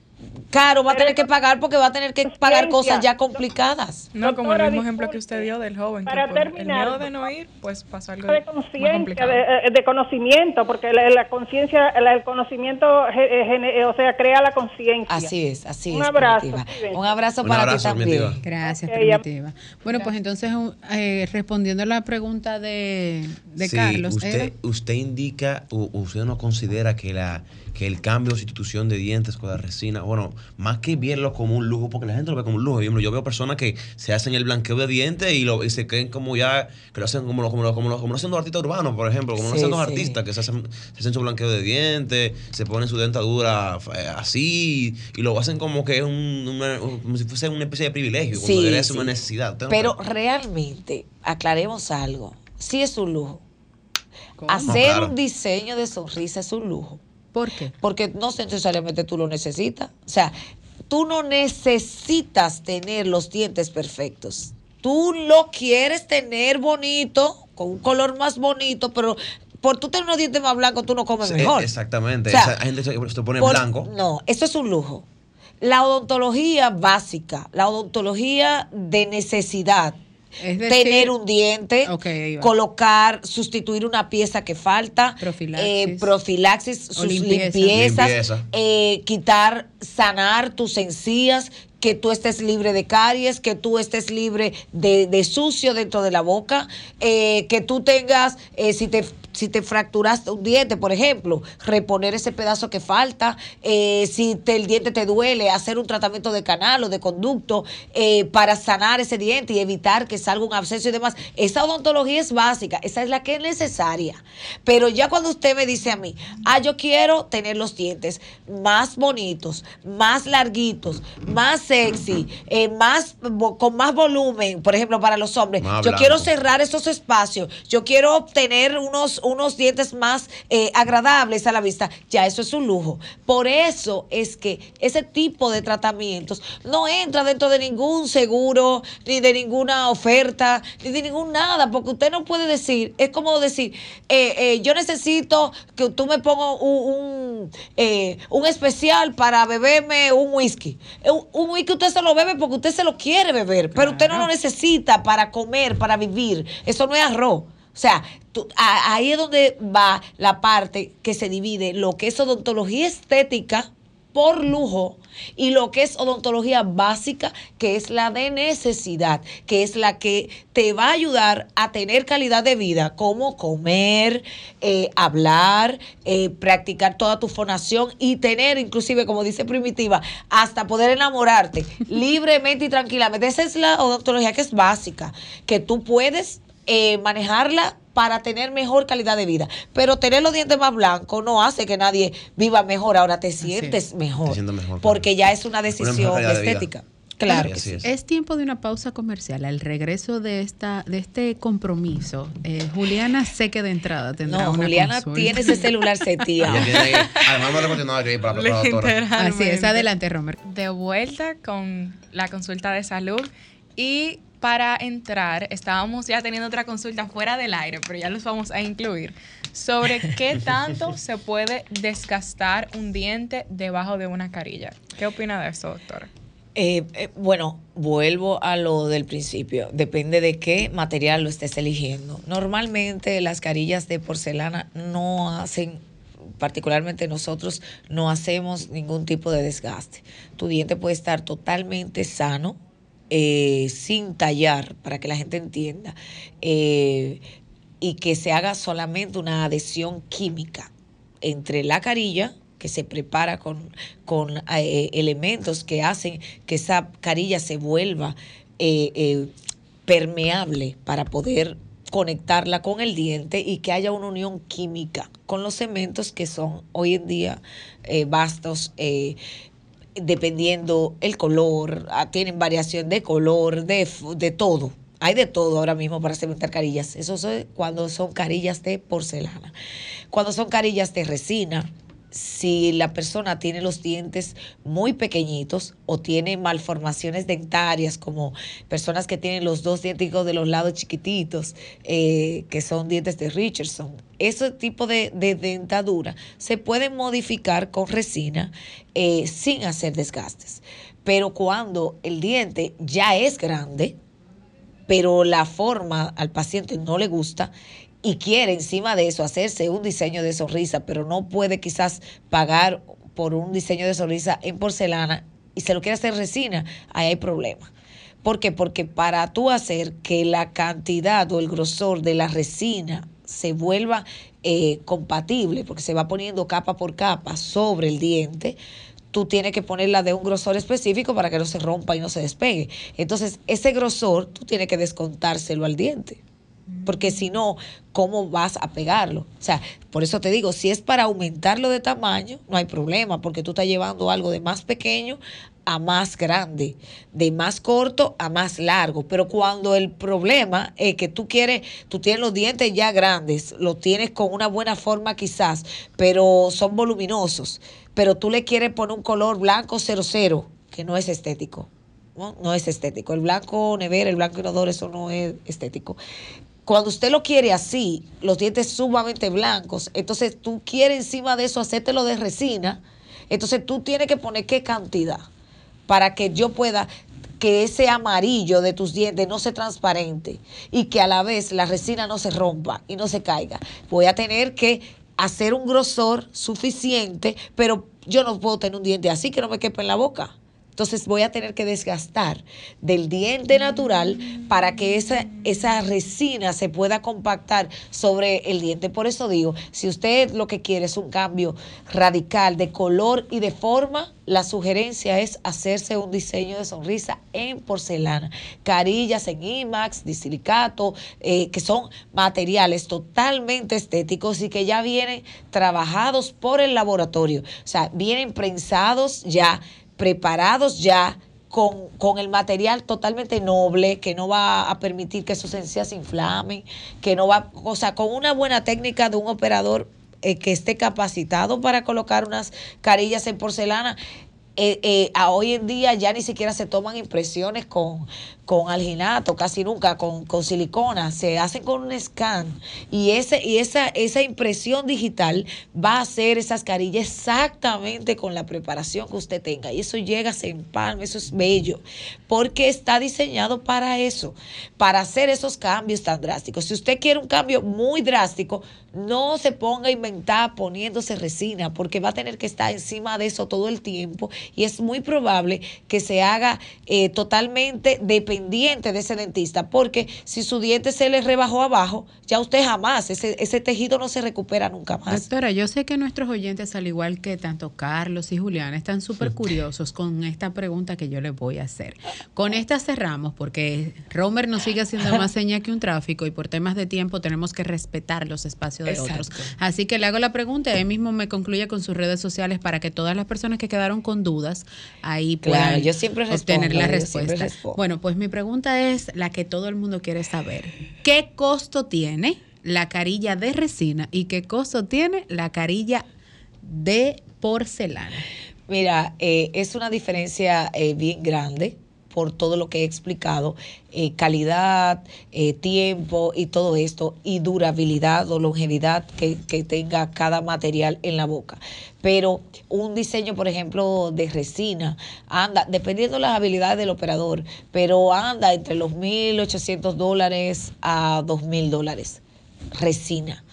caro va a tener que pagar porque va a tener que pagar cosas ya complicadas. No, como el mismo ejemplo que usted dio del joven. Para que terminar, el miedo de no ir, pues pasó algo de, conciencia, de, de, conocimiento, porque la, conciencia, el conocimiento, eh, o sea, crea la conciencia. Así es, así es. Un abrazo. Un abrazo para ti también. Gracias, Primitiva. Bueno, pues entonces, eh, respondiendo a la pregunta de, de Carlos. Usted, usted indica, o usted no considera que la que el cambio de sustitución de dientes con la resina, bueno, más que verlo como un lujo, porque la gente lo ve como un lujo. Yo veo personas que se hacen el blanqueo de dientes y, lo, y se creen como ya, que lo hacen como lo, como lo, como lo, hacen los artistas urbanos, por ejemplo, como lo hacen los artistas, que se hacen, se hacen su blanqueo de dientes, se ponen su dentadura eh, así y lo hacen como que es un, como si fuese una especie de privilegio, cuando debería ser una necesidad. Pero realmente, aclaremos algo, sí es un lujo. Hacer un diseño de sonrisa es un lujo. ¿Por qué? Porque no necesariamente tú lo necesitas. O sea, tú no necesitas tener los dientes perfectos. Tú lo quieres tener bonito, con un color más bonito, pero por tú tener unos dientes más blancos, tú no comes Sí, mejor. Exactamente. O sea, Esa gente se, se pone Por- blanco. No, eso es un lujo. La odontología básica, la odontología de necesidad. Es decir- tener un diente, colocar, sustituir una pieza que falta, Profilaxis. eh, profilaxis, O sus limpieza. limpiezas, Limpieza. eh, quitar, sanar tus encías, que tú estés libre de caries, que tú estés libre de, de sucio dentro de la boca, eh, que tú tengas, eh, si te si te fracturaste un diente, por ejemplo, reponer ese pedazo que falta, eh, si te- el diente te duele, hacer un tratamiento de canal o de conducto eh, para sanar ese diente y evitar que salga un absceso y demás. Esa odontología es básica, esa es la que es necesaria. Pero ya cuando usted me dice a mí, ah, yo quiero tener los dientes más bonitos, más larguitos, más sexy, eh, más con más volumen, por ejemplo, para los hombres. Yo quiero cerrar esos espacios. Yo quiero obtener unos, unos dientes más eh, agradables a la vista. Ya eso es un lujo. Por eso es que ese tipo de tratamientos no entra dentro de ningún seguro, ni de ninguna oferta, ni de ningún nada, porque usted no puede decir, es como decir, eh, eh, yo necesito que tú me pongas un, un, eh, un especial para beberme un whisky. Un, un whisky usted se lo bebe porque usted se lo quiere beber, pero usted no lo necesita para comer, para vivir. Eso no es arroz. O sea, tú- a- ahí es donde va la parte que se divide lo que es odontología estética por lujo y lo que es odontología básica, que es la de necesidad, que es la que te va a ayudar a tener calidad de vida, como comer, eh, hablar, eh, practicar toda tu fonación y tener, inclusive, como dice Primitiva, hasta poder enamorarte libremente y tranquilamente. Esa es la odontología que es básica, que tú puedes eh, manejarla para tener mejor calidad de vida. Pero tener los dientes más blancos no hace que nadie viva mejor. Ahora te sientes mejor. Te sientes mejor, Porque claro. ya es una decisión de estética. Claro. Sí, que así sí. es. Es tiempo de una pausa comercial. Al regreso de esta de este compromiso, eh, Juliana sé que de entrada tendrá No, una Juliana consulta. tiene ese celular seteado. además me continuado ahí para, para la doctora. Así es, adelante, Romer. de vuelta con la consulta de salud y para entrar estábamos ya teniendo otra consulta fuera del aire, pero ya los vamos a incluir sobre qué tanto se puede desgastar un diente debajo de una carilla. ¿Qué opina de eso, doctora? Eh, eh, bueno, vuelvo a lo del principio. Depende de qué material lo estés eligiendo. Normalmente las carillas de porcelana no hacen, particularmente nosotros, no hacemos ningún tipo de desgaste. Tu diente puede estar totalmente sano, eh, sin tallar, para que la gente entienda, eh, y que se haga solamente una adhesión química entre la carilla que se prepara con, con eh, elementos que hacen que esa carilla se vuelva permeable para poder conectarla con el diente y que haya una unión química con los cementos que son hoy en día vastos. Dependiendo el color, ah, tienen variación de color, de, de todo. Hay de todo ahora mismo para cementar carillas. Eso es cuando son carillas de porcelana. Cuando son carillas de resina, si la persona tiene los dientes muy pequeñitos o tiene malformaciones dentarias, como personas que tienen los dos dientes de los lados chiquititos, eh, que son dientes de Richardson, ese tipo de, de dentadura se puede modificar con resina eh, sin hacer desgastes. Pero cuando el diente ya es grande, pero la forma al paciente no le gusta y quiere encima de eso hacerse un diseño de sonrisa, pero no puede quizás pagar por un diseño de sonrisa en porcelana y se lo quiere hacer resina, ahí hay problema. ¿Por qué? Porque para tú hacer que la cantidad o el grosor de la resina se vuelva eh, compatible, porque se va poniendo capa por capa sobre el diente, tú tienes que ponerla de un grosor específico para que no se rompa y no se despegue. Entonces, ese grosor tú tienes que descontárselo al diente. Porque si no, ¿cómo vas a pegarlo? O sea, por eso te digo, si es para aumentarlo de tamaño, no hay problema, porque tú estás llevando algo de más pequeño a más grande, de más corto a más largo. Pero cuando el problema es que tú quieres, tú tienes los dientes ya grandes, los tienes con una buena forma quizás, pero son voluminosos, pero tú le quieres poner un color blanco 00 que no es estético. ¿no? no es estético. El blanco nevera, el blanco inodoro, eso no es estético. Cuando usted lo quiere así, los dientes sumamente blancos, entonces tú quieres encima de eso hacértelo de resina, entonces tú tienes que poner qué cantidad para que yo pueda que ese amarillo de tus dientes no sea transparente y que a la vez la resina no se rompa y no se caiga. Voy a tener que hacer un grosor suficiente, pero yo no puedo tener un diente así que no me quepa en la boca. Entonces voy a tener que desgastar del diente natural para que esa, esa resina se pueda compactar sobre el diente. Por eso digo, si usted lo que quiere es un cambio radical de color y de forma, la sugerencia es hacerse un diseño de sonrisa en porcelana, carillas en IMAX, disilicato, eh, que son materiales totalmente estéticos y que ya vienen trabajados por el laboratorio. O sea, vienen prensados ya preparados ya con, con, el material totalmente noble, que no va a permitir que sus encías se inflamen, que no va, o sea, con una buena técnica de un operador eh, que esté capacitado para colocar unas carillas en porcelana, eh, eh, a hoy en día ya ni siquiera se toman impresiones con, con alginato, casi nunca, con, con, silicona, se hacen con un scan y, ese, y esa, esa impresión digital va a hacer esas carillas exactamente con la preparación que usted tenga y eso llega, se empalma, eso es bello, porque está diseñado para eso, para hacer esos cambios tan drásticos. Si usted quiere un cambio muy drástico, no se ponga a inventar poniéndose resina, porque va a tener que estar encima de eso todo el tiempo y es muy probable que se haga eh, totalmente dependiente de ese dentista, porque si su diente se le rebajó abajo, ya usted jamás, ese, ese tejido no se recupera nunca más. Doctora, yo sé que nuestros oyentes, al igual que tanto Carlos y Julián, están súper curiosos con esta pregunta que yo les voy a hacer. Con esta cerramos, porque Romer nos sigue haciendo más seña que un tráfico y por temas de tiempo tenemos que respetar los espacios de otros. Así que le hago la pregunta y él mismo me concluye con sus redes sociales para que todas las personas que quedaron con dudas ahí puedan yo siempre obtener la respuesta. Bueno, pues mi pregunta es la que todo el mundo quiere saber. ¿Qué costo tiene la carilla de resina y qué costo tiene la carilla de porcelana? Mira, eh, es una diferencia eh, bien grande por todo lo que he explicado, eh, calidad, eh, tiempo y todo esto, y durabilidad o longevidad que, que, tenga cada material en la boca. Pero un diseño, por ejemplo, de resina, anda, dependiendo de las habilidades del operador, pero anda entre los 1.800 dólares a 2.000 dólares. Resina.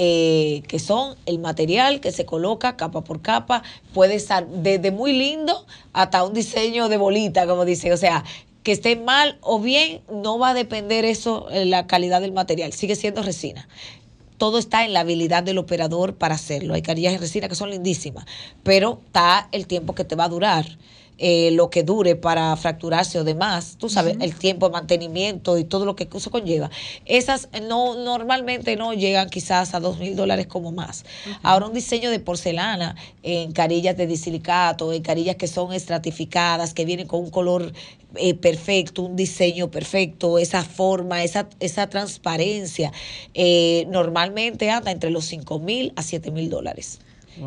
Eh, que son el material que se coloca capa por capa, puede estar desde muy lindo hasta un diseño de bolita, como dice, o sea, que esté mal o bien, no va a depender eso, eh, la calidad del material, sigue siendo resina. Todo está en la habilidad del operador para hacerlo. Hay carillas de resina que son lindísimas, pero está el tiempo que te va a durar. Eh, lo que dure para fracturarse o demás, tú sabes, el tiempo de mantenimiento y todo lo que eso conlleva. Esas no normalmente no llegan quizás a dos mil dólares como más. Ahora un diseño de porcelana en carillas de disilicato, en carillas que son estratificadas, que vienen con un color eh, perfecto, un diseño perfecto, esa forma, esa, esa transparencia, eh, normalmente anda entre los cinco mil a siete mil dólares.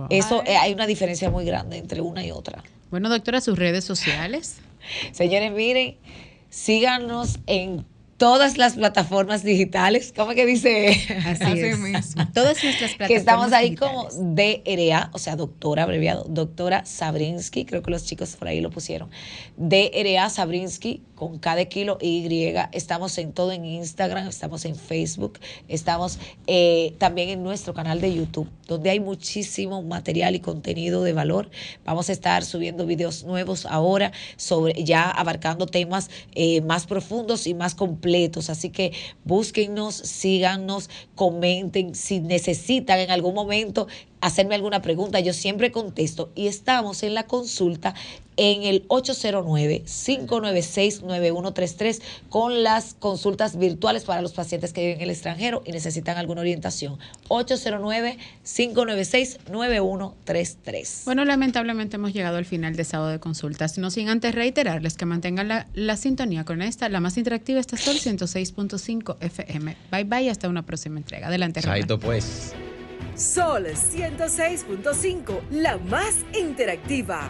Eso eh, hay una diferencia muy grande entre una y otra. Bueno, doctora, sus redes sociales. Señores, miren, síganos en todas las plataformas digitales. ¿Cómo que dice? Así, es. Mismo. Todas nuestras plataformas. Que estamos ahí como DRA, o sea, doctora abreviado, doctora Sabrinsky, creo que los chicos por ahí lo pusieron. DRA Sabrinsky con cada kilo Y. Estamos en todo en Instagram, estamos en Facebook, estamos eh, también en nuestro canal de YouTube, donde hay muchísimo material y contenido de valor. Vamos a estar subiendo videos nuevos ahora sobre ya abarcando temas eh, más profundos y más complejos Así que búsquennos, síganos, comenten si necesitan en algún momento hacerme alguna pregunta, yo siempre contesto y estamos en la consulta en el 809-596-9133 con las consultas virtuales para los pacientes que viven en el extranjero y necesitan alguna orientación. 809-596-9133. Bueno, lamentablemente hemos llegado al final de sábado de consultas, no sin antes reiterarles que mantengan la, la sintonía con esta, la más interactiva, esta Sol 106.5 FM. Bye bye, hasta una próxima entrega. Adelante, Chaito pues. Sol 106.5, la más interactiva